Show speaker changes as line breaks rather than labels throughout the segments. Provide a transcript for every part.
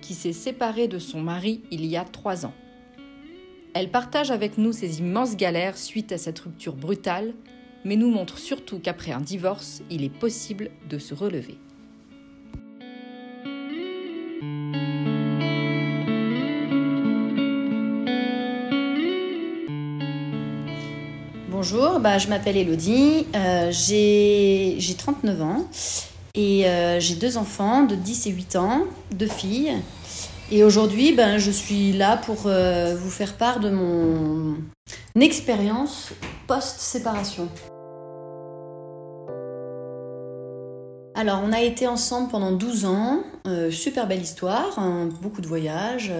qui s'est séparée de son mari il y a trois ans. Elle partage avec nous ses immenses galères suite à cette rupture brutale, mais nous montre surtout qu'après un divorce, il est possible de se relever.
Bonjour, bah, je m'appelle Elodie, euh, j'ai 39 ans et euh, j'ai deux enfants de 10 et 8 ans, deux filles. Et aujourd'hui, ben, je suis là pour euh, vous faire part de mon expérience post-séparation. Alors, on a été ensemble pendant 12 ans, euh, super belle histoire, hein, beaucoup de voyages,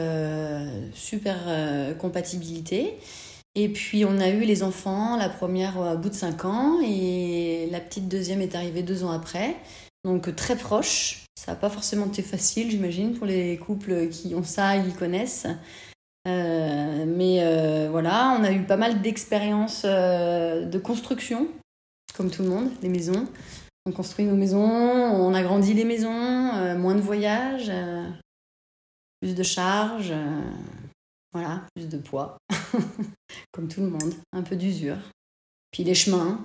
super compatibilité. Et puis, on a eu les enfants, la première au bout de 5 ans, et la petite deuxième est arrivée deux ans après donc très proche. Ça n'a pas forcément été facile, j'imagine, pour les couples qui ont ça, ils connaissent. Euh, mais euh, voilà, on a eu pas mal d'expériences euh, de construction, comme tout le monde, des maisons. On construit nos maisons, on agrandit les maisons, moins de voyages, plus de charges, voilà, plus de poids, comme tout le monde, un peu d'usure. Puis les chemins,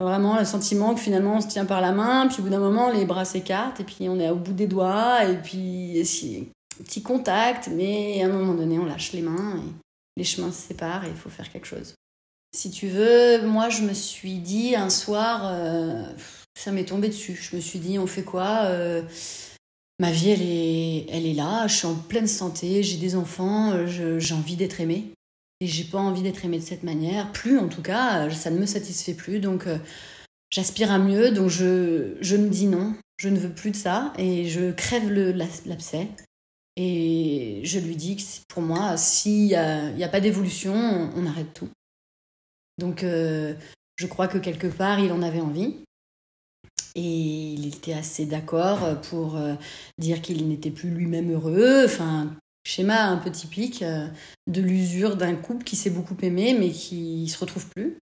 Vraiment le sentiment que finalement on se tient par la main, puis au bout d'un moment les bras s'écartent et puis on est au bout des doigts et puis petit contact, mais à un moment donné on lâche les mains les chemins se séparent et il faut faire quelque chose. Si tu veux, moi je me suis dit un soir, euh, ça m'est tombé dessus. Je me suis dit on fait quoi euh, Ma vie elle est, elle est là, je suis en pleine santé, j'ai des enfants, euh, j'ai envie d'être aimée. Et j'ai pas envie d'être aimée de cette manière. Plus, en tout cas, ça ne me satisfait plus. Donc, euh, j'aspire à mieux. Donc, je, je me dis non. Je ne veux plus de ça. Et je crève l'abcès. Et je lui dis que pour moi, s'il n'y a, a, pas d'évolution, on, arrête tout. Donc, euh, je crois que quelque part, il en avait envie. Et il était assez d'accord pour euh, dire qu'il n'était plus lui-même heureux. Enfin, Schéma un peu typique euh, de l'usure d'un couple qui s'est beaucoup aimé mais qui se retrouve plus.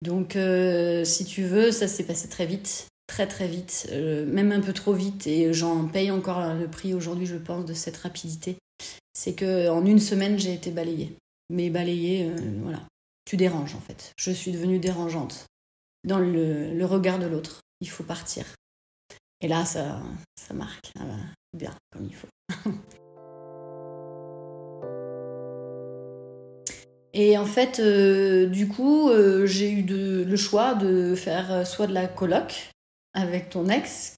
Donc, euh, si tu veux, ça s'est passé très vite, très très vite, euh, même un peu trop vite, et j'en paye encore le prix aujourd'hui, je pense, de cette rapidité. C'est que en une semaine, j'ai été balayée. Mais balayée, voilà, tu déranges en fait. Je suis devenue dérangeante dans le, regard de l'autre. Il faut partir. Et là, ça, marque ah bah, bien comme il faut. Et en fait, euh, du coup, euh, j'ai eu le choix de faire euh, soit de la coloc avec ton ex,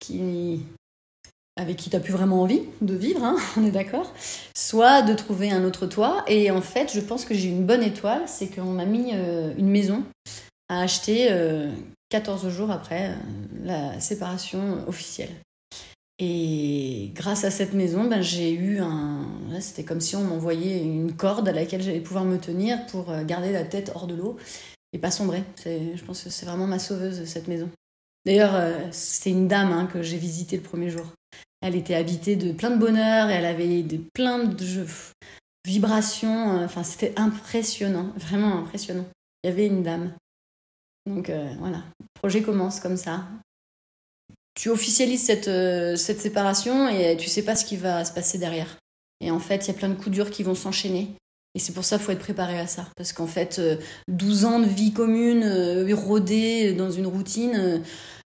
avec qui tu n'as plus vraiment envie de vivre, hein, on est d'accord, soit de trouver un autre toit. Et en fait, je pense que j'ai une bonne étoile, c'est qu'on m'a mis une maison à acheter 14 jours après la séparation officielle. Et grâce à cette maison, ben, j'ai eu un. C'était comme si on m'envoyait une corde à laquelle j'allais pouvoir me tenir pour euh, garder la tête hors de l'eau et pas sombrer. Je pense que c'est vraiment ma sauveuse, cette maison. D'ailleurs, euh, c'est une dame hein, que j'ai visitée le premier jour. Elle était habitée de plein de bonheur et elle avait de, plein de vibrations. Euh, enfin, c'était impressionnant, vraiment impressionnant. Il y avait une dame. Donc voilà, le projet commence comme ça tu officialises cette, euh, séparation et tu sais pas ce qui va se passer derrière. Et en fait, il y a plein de coups durs qui vont s'enchaîner. Et c'est pour ça qu'il faut être préparé à ça. Parce qu'en fait, 12 euh, ans de vie commune, euh, dans une routine,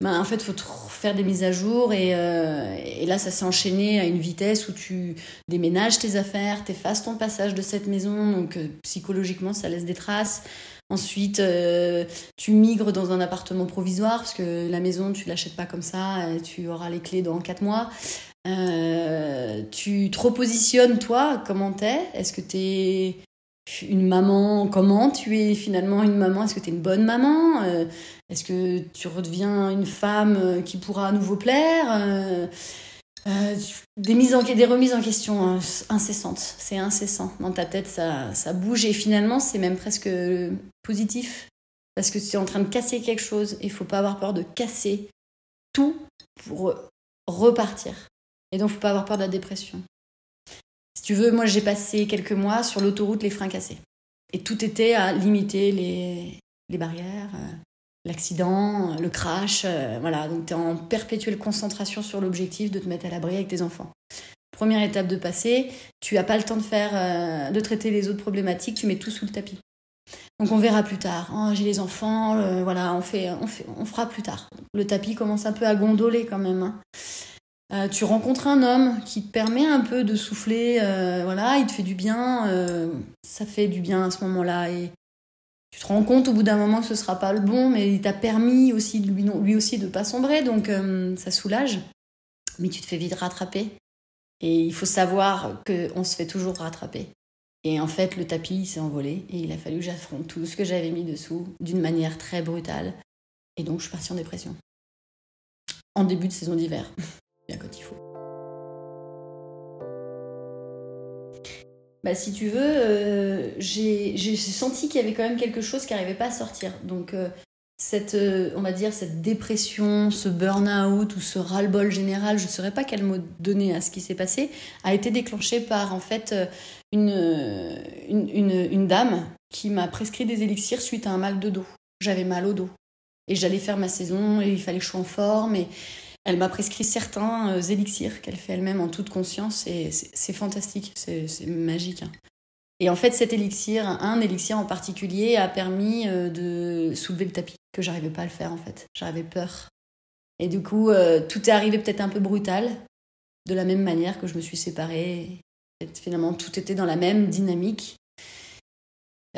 ben, en fait, il faut faire des mises à jour. Et, et là, ça s'est enchaîné à une vitesse où tu déménages tes affaires, t'effaces ton passage de cette maison. Donc, psychologiquement, ça laisse des traces. Ensuite, euh, tu migres dans un appartement provisoire parce que la maison, tu l'achètes pas comme ça, tu auras les clés dans 4 mois. Euh, tu te repositionnes, toi, comment t'es? Est-ce que t'es une maman? Comment tu es finalement une maman? Est-ce que t'es une bonne maman? Euh, Est-ce que tu redeviens une femme qui pourra à nouveau plaire? En, des remises en question hein, incessantes. C'est incessant. Dans ta tête, ça, ça bouge et finalement, c'est même presque positif parce que tu es en train de casser quelque chose il faut pas avoir peur de casser tout pour repartir. Et donc, faut pas avoir peur de la dépression. Si tu veux, moi, j'ai passé quelques mois sur l'autoroute les freins cassés. Et tout était à limiter les, les barrières, euh, l'accident, le crash. Euh, voilà, donc tu es en perpétuelle concentration sur l'objectif de te mettre à l'abri avec tes enfants. Première étape de passer, tu n'as pas le temps de faire, euh, de traiter les autres problématiques, tu mets tout sous le tapis. Donc on verra plus tard. Oh, j'ai les enfants, voilà, on fait, on fera plus tard. Le tapis commence un peu à gondoler quand même. Hein. Euh, tu rencontres un homme qui te permet un peu de souffler, euh, voilà, il te fait du bien, euh, ça fait du bien à ce moment-là. Et tu te rends compte au bout d'un moment que ce sera pas le bon, mais il t'a permis aussi, lui, aussi, de pas sombrer, donc ça soulage. Mais tu te fais vite rattraper. Et il faut savoir qu'on se fait toujours rattraper. Et en fait, le tapis s'est envolé et il a fallu que j'affronte tout ce que j'avais mis dessous d'une manière très brutale. Et donc, je suis partie en dépression. En début de saison d'hiver. quand il faut. Bah, si tu veux, euh, j'ai senti qu'il y avait quand même quelque chose qui n'arrivait pas à sortir. Donc, euh, cette, euh, on va dire, cette dépression, ce burn-out ou ce ras-le-bol général, je ne saurais pas quel mot donner à ce qui s'est passé, a été déclenché par en fait une, une, dame qui m'a prescrit des élixirs suite à un mal de dos. J'avais mal au dos. Et j'allais faire ma saison et il fallait que je sois en forme. Et, elle m'a prescrit certains euh, élixirs qu'elle fait elle-même en toute conscience et c'est fantastique, c'est magique. Hein. Et en fait, cet élixir, un élixir en particulier, a permis euh, de soulever le tapis, que j'arrivais pas à le faire en fait. J'avais peur. Et du coup, euh, tout est arrivé peut-être un peu brutal, de la même manière que je me suis séparée. finalement, tout était dans la même dynamique.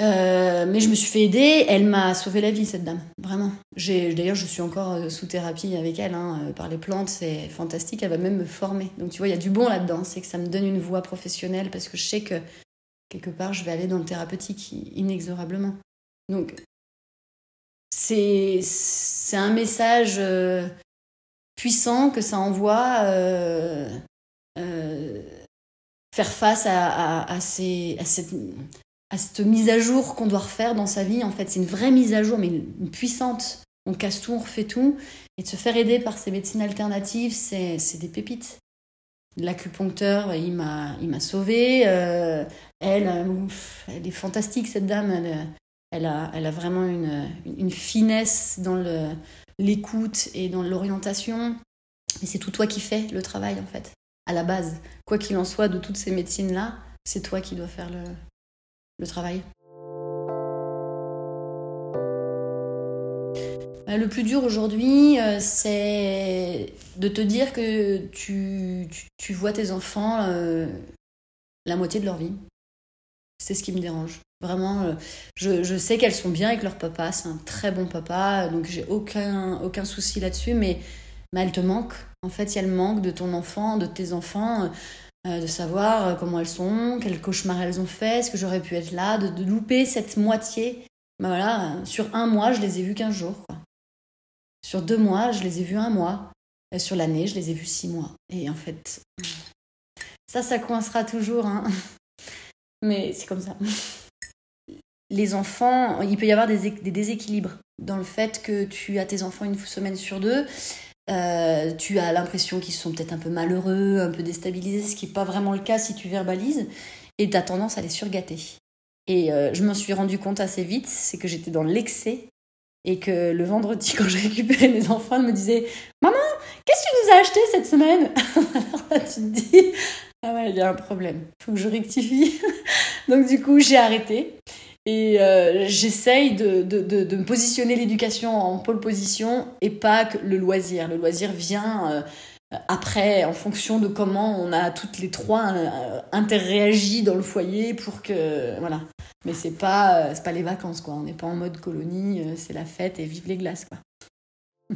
Euh, mais je me suis fait aider, elle m'a sauvé la vie cette dame, vraiment. D'ailleurs, je suis encore euh, sous thérapie avec elle hein, euh, par les plantes, c'est fantastique, elle va même me former. Donc tu vois, il y a du bon là-dedans, c'est que ça me donne une voie professionnelle parce que je sais que quelque part je vais aller dans le thérapeutique inexorablement. Donc c'est un message puissant que ça envoie faire face à, à, ces, à cette à cette mise à jour qu'on doit refaire dans sa vie. En fait, c'est une vraie mise à jour, mais une, puissante. On casse tout, on refait tout. Et de se faire aider par ces médecines alternatives, c'est, des pépites. L'acupuncteur, il m'a, il m'a sauvé. Euh, elle, euh, elle est fantastique, cette dame. Elle, elle, a, elle a vraiment une, une finesse dans l'écoute et dans l'orientation. Et c'est tout toi qui fais le travail, en fait, à la base. Quoi qu'il en soit de toutes ces médecines-là, c'est toi qui dois faire le, le travail bah, Le plus dur aujourd'hui, euh, c'est de te dire que tu, vois tes enfants euh, la moitié de leur vie. C'est ce qui me dérange. Vraiment, euh, je, sais qu'elles sont bien avec leur papa, c'est un très bon papa, donc j'ai aucun, aucun souci là-dessus, mais, mais elle te manque. En fait, il y a le manque de ton enfant, de tes enfants. Euh, de savoir euh, comment elles sont, quels cauchemars elles ont fait, est-ce que j'aurais pu être là, de, louper cette moitié. Ben voilà, euh, sur un mois, je les ai vus 15 jours. Sur deux mois, je les ai vus un mois. sur l'année, je les ai vus six mois. Et en fait, ça, ça coincera toujours. Hein. Mais c'est comme ça. Les enfants, il peut y avoir des, des déséquilibres dans le fait que tu as tes enfants une semaine sur deux euh, tu as l'impression qu'ils sont peut-être un peu malheureux, un peu déstabilisés, ce qui n'est pas vraiment le cas si tu verbalises, et tu as tendance à les surgâter. Et euh, je m'en suis rendu compte assez vite, c'est que j'étais dans l'excès, et que le vendredi, quand j'ai récupéré mes enfants, elle me disait Maman, qu'est-ce que tu nous as acheté cette semaine? Alors là, tu te dis Ah ouais, il y a un problème, faut que je rectifie. Donc du coup, j'ai arrêté. Et euh, j'essaye de, de, de, me positionner l'éducation en pôle position et pas que le loisir. Le loisir vient euh, après, en fonction de comment on a toutes les trois euh, interréagi dans le foyer pour que. Voilà. Mais c'est pas, c'est pas les vacances, quoi. On n'est pas en mode colonie, c'est la fête et vive les glaces, quoi.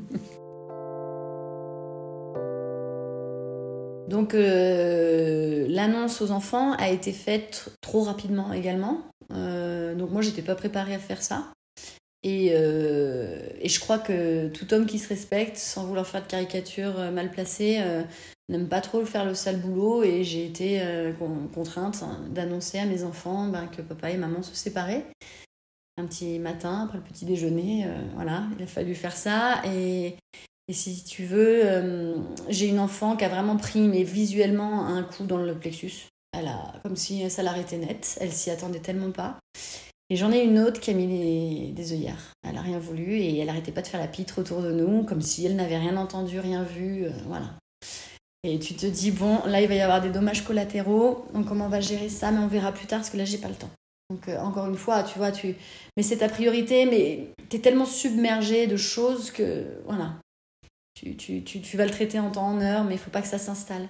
Donc l'annonce aux enfants a été faite trop rapidement également. Euh, donc moi, j'étais pas préparée à faire ça. Et, et, je crois que tout homme qui se respecte, sans vouloir faire de caricature mal placée, n'aime pas trop faire le sale boulot. Et j'ai été contrainte d'annoncer à mes enfants ben, que papa et maman se séparaient un petit matin après le petit déjeuner. Euh, voilà, il a fallu faire ça. Et, si tu veux, euh, j'ai une enfant qui a vraiment pris, mais visuellement, un coup dans le plexus. Elle a, comme si ça l'arrêtait net. Elle s'y attendait tellement pas. Et j'en ai une autre qui a mis des œillères. Elle a rien voulu et elle arrêtait pas de faire la pitre autour de nous, comme si elle n'avait rien entendu, rien vu. Euh, voilà. Et tu te dis, bon, là, il va y avoir des dommages collatéraux. Donc, comment on va gérer ça? Mais on verra plus tard parce que là, j'ai pas le temps. Donc, euh, encore une fois, tu vois, tu... mais c'est ta priorité, mais tu es tellement submergé de choses que, voilà, tu, tu, tu, tu, vas le traiter en temps, en heure, mais il faut pas que ça s'installe.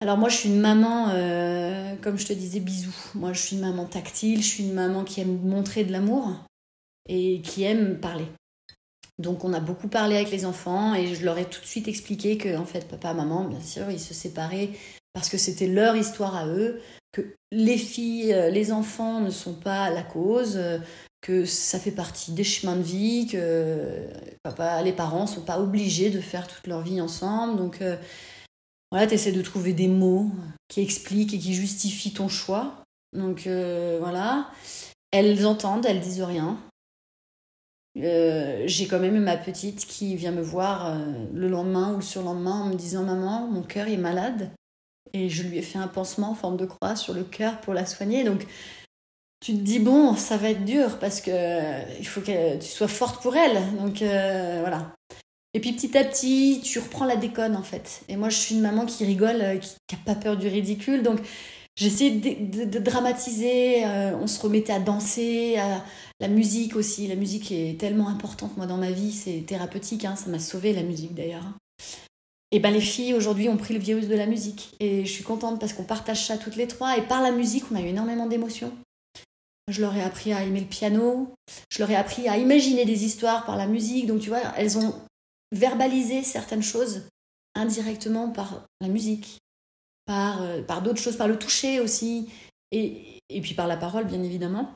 Alors moi, je suis une maman, euh, comme je te disais, bisous. Moi, je suis une maman tactile, je suis une maman qui aime montrer de l'amour et qui aime parler. Donc on a beaucoup parlé avec les enfants et je leur ai tout de suite expliqué que, en fait, papa, maman, bien sûr, ils se séparaient parce que c'était leur histoire à eux, que les filles, euh, les enfants ne sont pas la cause, euh, que ça fait partie des chemins de vie, que papa, les parents ne sont pas obligés de faire toute leur vie ensemble. Donc voilà, tu essaies de trouver des mots qui expliquent et qui justifient ton choix. Donc voilà, elles entendent, elles disent rien. j'ai quand même ma petite qui vient me voir le lendemain ou le surlendemain en me disant Maman, mon cœur est malade. Et je lui ai fait un pansement en forme de croix sur le cœur pour la soigner. Donc tu te dis, bon, ça va être dur parce que euh, il faut que tu sois forte pour elle. Donc euh, voilà. Et puis petit à petit, tu reprends la déconne en fait. Et moi, je suis une maman qui rigole, euh, qui n'a pas peur du ridicule. Donc j'essaie de, dramatiser. on se remettait à danser, à la musique aussi. La musique est tellement importante, moi, dans ma vie. C'est thérapeutique. Hein. Ça m'a sauvé la musique d'ailleurs. Et ben les filles aujourd'hui ont pris le virus de la musique. Et je suis contente parce qu'on partage ça toutes les trois. Et par la musique, on a eu énormément d'émotions. Je leur ai appris à aimer le piano. Je leur ai appris à imaginer des histoires par la musique. Donc tu vois, elles ont verbalisé certaines choses indirectement par la musique, par, euh, par d'autres choses, par le toucher aussi. Et, et puis par la parole, bien évidemment.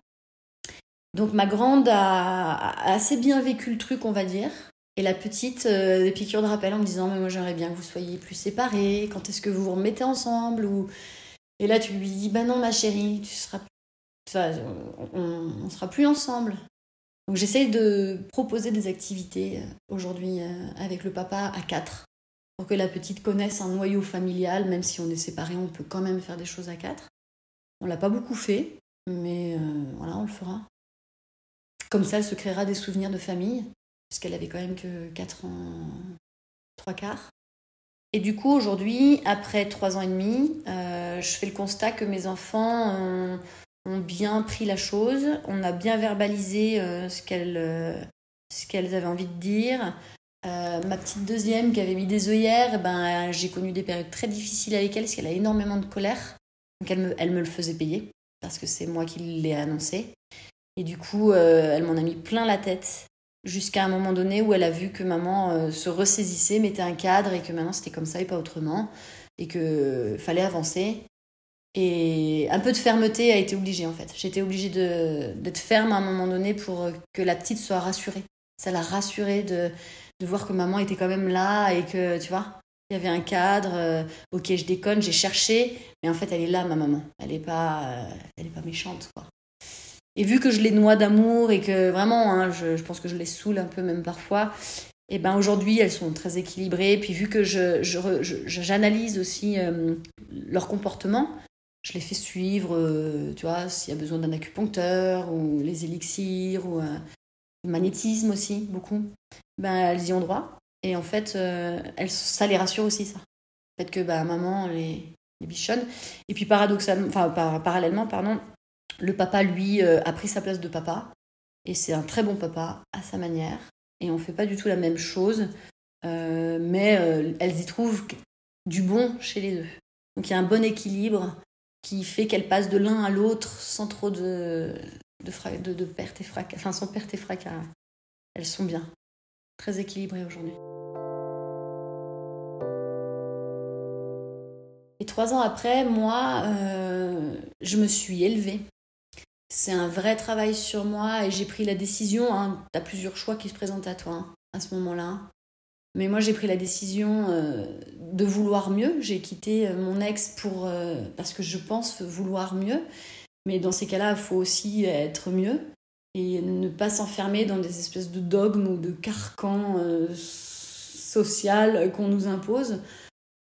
Donc ma grande a assez bien vécu le truc, on va dire. Et la petite, euh, des piqûres de rappel en me disant Mais moi j'aimerais bien que vous soyez plus séparés, quand est-ce que vous vous remettez ensemble ou... Et là tu lui dis Bah non, ma chérie, tu seras... on, on sera plus ensemble. Donc j'essaye de proposer des activités euh, aujourd'hui euh, avec le papa à quatre pour que la petite connaisse un noyau familial, même si on est séparés, on peut quand même faire des choses à quatre. On l'a pas beaucoup fait, mais voilà, on le fera. Comme ça, elle se créera des souvenirs de famille puisqu'elle avait quand même que 4 ans, 3 quarts. Et du coup, aujourd'hui, après 3 ans et demi, euh, je fais le constat que mes enfants bien pris la chose, on a bien verbalisé euh, ce qu'elles euh, avaient envie de dire. ma petite deuxième qui avait mis des œillères, ben, j'ai connu des périodes très difficiles avec elle parce qu'elle a énormément de colère. Donc elle me, elle me le faisait payer parce que c'est moi qui l'ai annoncé. Et du coup, elle m'en a mis plein la tête jusqu'à un moment donné où elle a vu que maman euh, se ressaisissait, mettait un cadre et que maintenant c'était comme ça et pas autrement et que fallait avancer. Et un peu de fermeté a été obligée en fait. J'étais obligée d'être ferme à un moment donné pour que la petite soit rassurée. Ça l'a rassurée de, de voir que maman était quand même là et que tu vois, il y avait un cadre. Euh, ok, je déconne, j'ai cherché, mais en fait elle est là ma maman. Elle est pas, euh, pas méchante quoi. Et vu que je les noie d'amour et que vraiment, hein, je, pense que je les saoule un peu même parfois, et ben aujourd'hui elles sont très équilibrées. Puis vu que je, j'analyse aussi euh, leur comportement, je les fais suivre, euh, tu vois, s'il y a besoin d'un acupuncteur ou les élixirs ou euh, le magnétisme aussi, beaucoup, ben elles y ont droit. Et en fait, elles, ça les rassure aussi, ça. Le fait que bah, maman les, les bichonne. Et puis paradoxalement, enfin parallèlement, pardon, le papa, lui, euh, a pris sa place de papa. Et c'est un très bon papa à sa manière. Et on fait pas du tout la même chose. Euh, mais euh, elles y trouvent du bon chez les deux. Donc il y a un bon équilibre qui fait qu'elles passent de l'un à l'autre sans trop de, de, perte et fracas. Enfin, sans et fracas. Elles sont bien. Très équilibrées aujourd'hui. Et trois ans après, moi, je me suis élevée c'est un vrai travail sur moi et j'ai pris la décision. Hein, tu as plusieurs choix qui se présentent à toi hein, à ce moment-là. Mais moi, j'ai pris la décision euh, de vouloir mieux. J'ai quitté euh, mon ex pour, euh, parce que je pense vouloir mieux. Mais dans ces cas-là, il faut aussi être mieux et ne pas s'enfermer dans des espèces de dogmes ou de carcans social qu'on nous impose.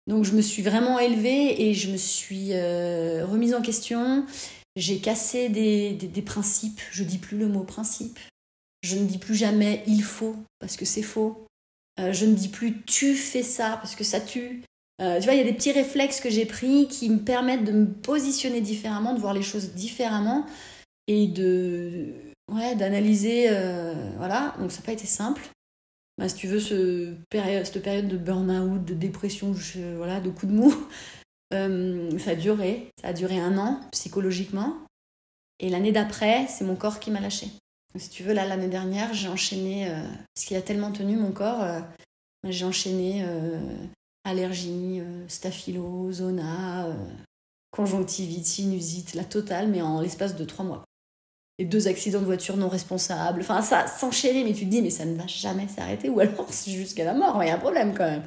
Donc je me suis vraiment élevée et je me suis remise en question. J'ai cassé des, des, principes. Je dis plus le mot principe. Je ne dis plus jamais il faut parce que c'est faux. Euh, je ne dis plus tu fais ça parce que ça tue. Euh, tu vois, il y a des petits réflexes que j'ai pris qui me permettent de me positionner différemment, de voir les choses différemment et de ouais, d'analyser. Euh, voilà, donc ça n'a pas été simple. Bah, si tu veux, ce cette période de burn-out, de dépression, voilà, de coups de mou, ça a duré. Ça a duré un an psychologiquement. Et l'année d'après, c'est mon corps qui m'a lâché. Si tu veux, là, l'année dernière, j'ai enchaîné, euh, parce qu'il a tellement tenu mon corps, euh, j'ai enchaîné euh, allergie, staphylo, zona, conjonctivite, sinusite, la totale, mais en l'espace de trois mois. Et deux accidents de voiture non responsables. Enfin, ça s'enchaînait, mais tu te dis, mais ça ne va jamais s'arrêter, ou alors c'est jusqu'à la mort, il y a un problème quand même.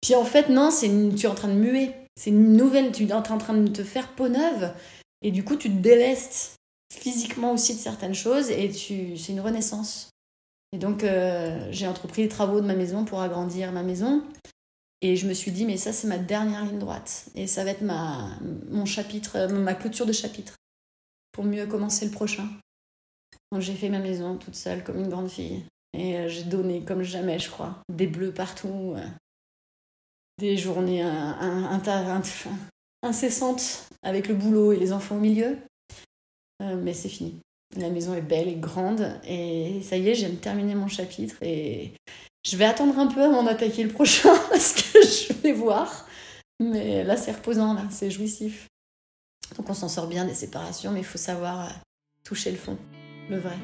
Puis en fait, non, c'est tu es en train de muer. C'est une nouvelle, tu es en train de te faire peau neuve. Et du coup, tu te délestes physiquement aussi de certaines choses et tu, c'est une renaissance. Et donc, euh, j'ai entrepris les travaux de ma maison pour agrandir ma maison. Et je me suis dit, mais ça, c'est ma dernière ligne droite. Et ça va être ma, mon chapitre, ma clôture de chapitre pour mieux commencer le prochain. Donc, j'ai fait ma maison toute seule comme une grande fille. Et euh, j'ai donné comme jamais, je crois. Des bleus partout. Euh, des journées incessantes avec le boulot et les enfants au milieu. Euh, mais c'est fini. La maison est belle et grande et ça y est, j'aime terminer mon chapitre et je vais attendre un peu avant d'attaquer le prochain parce que je vais voir. Mais là, c'est reposant, là, c'est jouissif. Donc on s'en sort bien des séparations, mais il faut savoir euh, toucher le fond, le vrai.